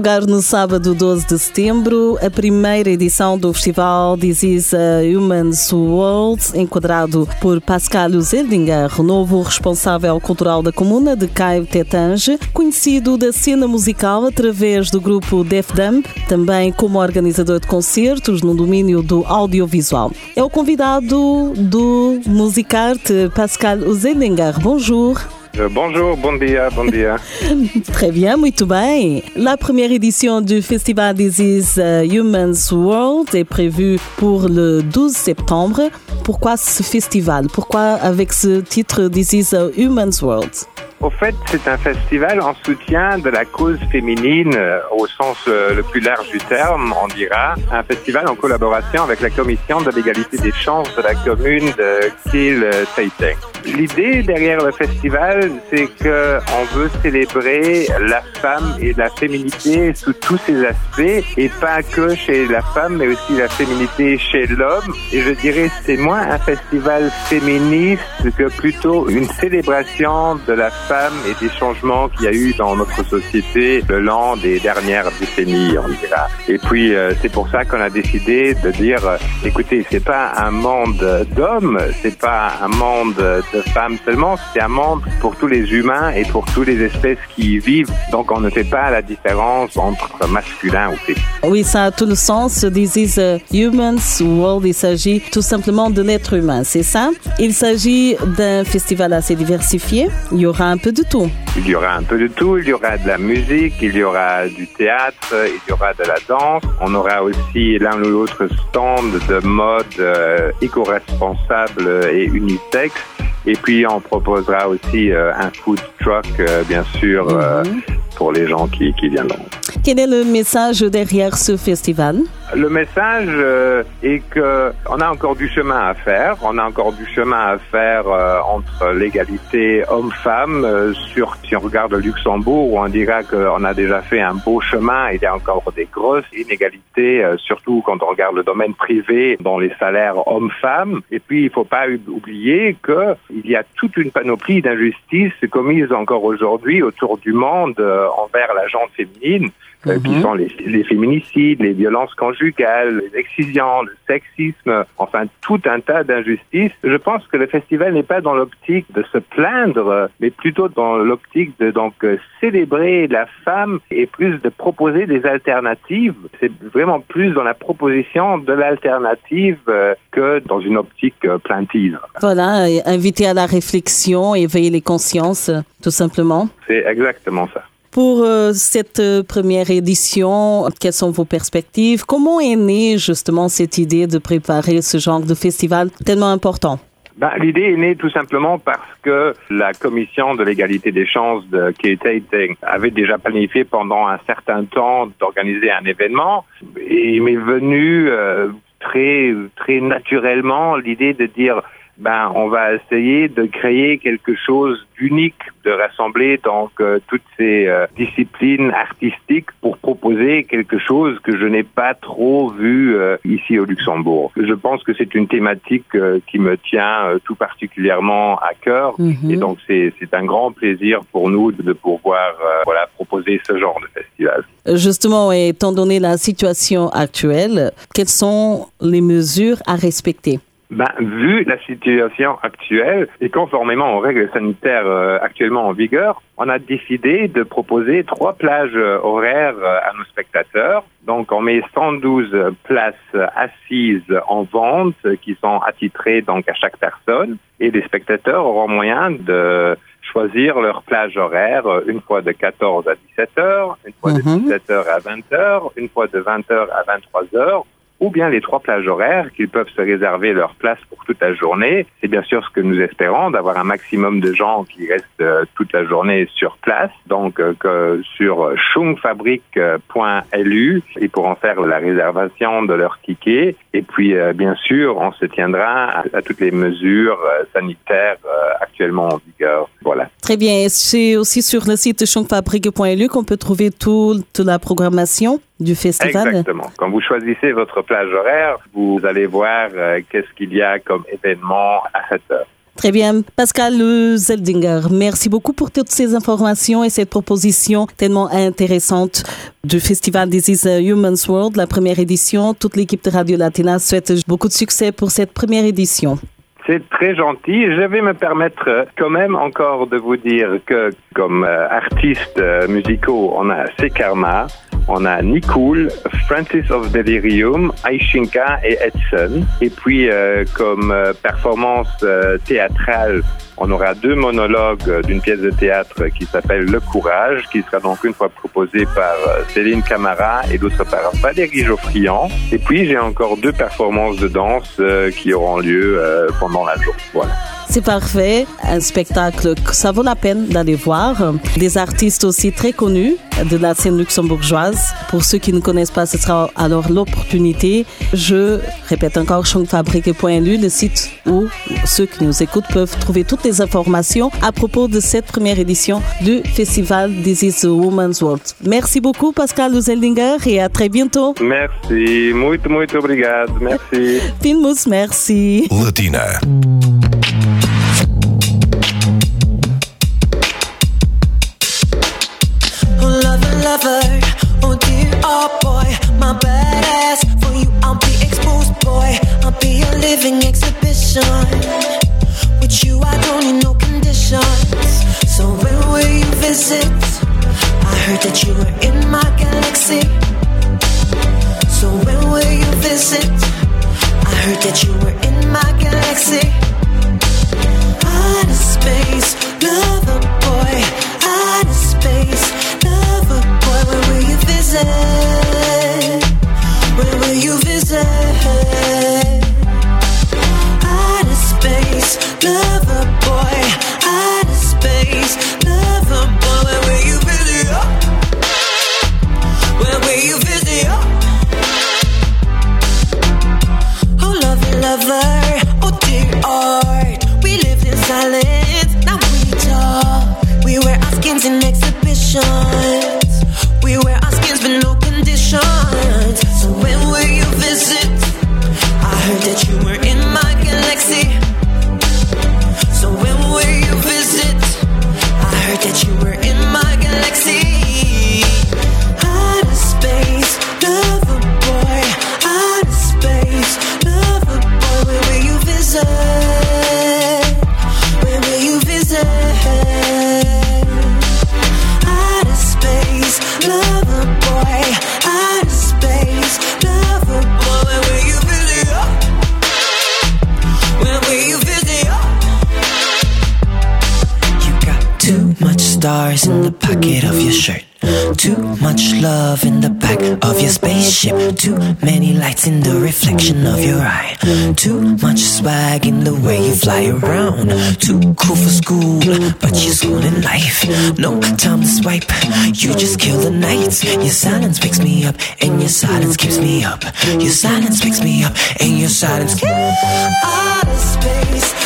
lugar no sábado 12 de setembro a primeira edição do festival This is a Human's World, enquadrado por Pascal Zerdinger, novo responsável cultural da comuna de Caio Tetange, conhecido da cena musical através do grupo Def Dump, também como organizador de concertos no domínio do audiovisual. É o convidado do Musicarte Pascal Zerdinger. Bonjour. Euh, bonjour, bon dia, bon dia. Très bien, muito bem. La première édition du festival This is uh, Human's World est prévue pour le 12 septembre. Pourquoi ce festival? Pourquoi avec ce titre is a Human's World? Au fait, c'est un festival en soutien de la cause féminine euh, au sens euh, le plus large du terme, on dira. Un festival en collaboration avec la commission de l'égalité des chances de la commune de Kiel-Teiteng. L'idée derrière le festival, c'est que on veut célébrer la femme et la féminité sous tous ses aspects, et pas que chez la femme, mais aussi la féminité chez l'homme. Et je dirais, c'est moins un festival féministe que plutôt une célébration de la et des changements qu'il y a eu dans notre société le long des dernières décennies, on dira. Et puis, euh, c'est pour ça qu'on a décidé de dire, euh, écoutez, c'est pas un monde d'hommes, c'est pas un monde de femmes seulement, c'est un monde pour tous les humains et pour toutes les espèces qui y vivent. Donc, on ne fait pas la différence entre masculin ou féminin. Oui, ça a tout le sens. This is a human's world. Il s'agit tout simplement de l'être humain, c'est ça? Il s'agit d'un festival assez diversifié. Il y aura un peu de tout. Il y aura un peu de tout. Il y aura de la musique, il y aura du théâtre, il y aura de la danse. On aura aussi l'un ou l'autre stand de mode euh, éco-responsable et unisexe. Et puis on proposera aussi euh, un food truck, euh, bien sûr, euh, pour les gens qui, qui viendront. Quel est le message derrière ce festival? Le message euh, est que on a encore du chemin à faire. On a encore du chemin à faire euh, entre l'égalité homme-femme. Euh, sur si on regarde le Luxembourg, on dira qu'on a déjà fait un beau chemin. Il y a encore des grosses inégalités, euh, surtout quand on regarde le domaine privé, dans les salaires hommes-femmes. Et puis il faut pas oublier que il y a toute une panoplie d'injustices commises encore aujourd'hui autour du monde envers la gente féminine. Euh, qui Mhm. sont les, les féminicides, les violences conjugales, les excisions, le sexisme, enfin tout un tas d'injustices. Je pense que le festival n'est pas dans l'optique de se plaindre, mais plutôt dans l'optique de donc euh, célébrer la femme et plus de proposer des alternatives. C'est vraiment plus dans la proposition de l'alternative euh, que dans une optique euh, plaintive. Voilà, inviter à la réflexion, éveiller les consciences, tout simplement. C'est exactement ça. Pour euh, cette euh, première édition, quelles sont vos perspectives? Comment est née justement cette idée de préparer ce genre de festival tellement important? Ben, L'idée est née tout simplement parce que la commission de l'égalité des chances de K-Tating avait déjà planifié pendant un certain temps d'organiser un événement et il m'est venu euh, très très naturellement l'idée de dire ben on va essayer de créer quelque chose d'unique, de rassembler donc euh, toutes ces euh, disciplines artistiques pour proposer quelque chose que je n'ai pas trop vu euh, ici au Luxembourg. Je pense que c'est une thématique qui me tient tout particulièrement à cœur Mhm. et donc c'est c'est un grand plaisir pour nous de pouvoir voilà proposer ce genre de festival. Justement, étant donné la situation actuelle, quelles sont les mesures à respecter? Ben, vu la situation actuelle et conformément aux règles sanitaires euh, actuellement en vigueur, on a décidé de proposer trois plages euh, horaires euh, à nos spectateurs. Donc, on met 112 places assises en vente euh, qui sont attitrées donc à chaque personne et les spectateurs auront moyen de choisir leur plage horaire une fois de 14 à 17 heures, une fois de Mhm. 17 heures à 20 heures, une fois de 20 heures à 23 heures ou bien les trois plages horaires qu'ils peuvent se réserver leur place pour toute la journée. C'est bien sûr ce que nous espérons, d'avoir un maximum de gens qui restent euh, toute la journée sur place. Donc euh, que sur chungfabrique.lu, ils pourront faire la réservation de leur ticket. Et puis euh, bien sûr, on se tiendra à, toutes les mesures sanitaires actuellement en vigueur. Voilà. Très bien. C'est aussi sur le site chongfabrique.lu qu'on peut trouver tout- toute la programmation du festival? Exactement. Quand vous choisissez votre plage horaire, vous allez voir euh, qu'est-ce qu'il y a comme événement à cette heure. Très bien. Pascal Zeldinger, merci beaucoup pour toutes ces informations et cette proposition tellement intéressante du festival This is a Human's World, la première édition. Toute l'équipe de Radio Latina souhaite beaucoup de succès pour cette première édition. C'est très gentil. Je vais me permettre euh, quand même encore de vous dire que comme euh, artistes musicaux, on a Sekarma, on a Nicole, Francis of Delirium, Aishinka et Edson. Et puis comme performance théâtrale, on aura deux monologues d'une pièce de théâtre qui s'appelle Le Courage, qui sera donc une fois proposée par Céline Camara et l'autre par Valérie Geoffriand. Et puis j'ai encore deux performances de danse qui auront lieu pendant la journée. Voilà. C'est parfait, un spectacle que ça vaut la peine d'aller voir. Des artistes aussi très connus de la scène luxembourgeoise. Pour ceux qui ne connaissent pas, ce sera alors l'opportunité. Je répète encore changfabrique.lu, le site où ceux qui nous écoutent peuvent trouver toutes les informations à propos de cette première édition du festival This is a Woman's World. Merci beaucoup Pascal Luzeldinger et à très bientôt. Merci, muito, muito obrigado. Merci. Pinmus, merci. Latina. Lover. Oh dear, oh boy, my badass. For you, I'll be exposed, boy. I'll be a living exhibition. With you, I don't need no conditions. So when will you visit? I heard that you were in my galaxy. deserve. Out of space, love. Stars in the pocket of your shirt. Too much love in the back of your spaceship. Too many lights in the reflection of your eye. Too much swag in the way you fly around. Too cool for school, but you're school in life. No time to swipe, you just kill the night. Your silence wakes me up, and your silence keeps me up. Your silence wakes me up, and your silence. Outer space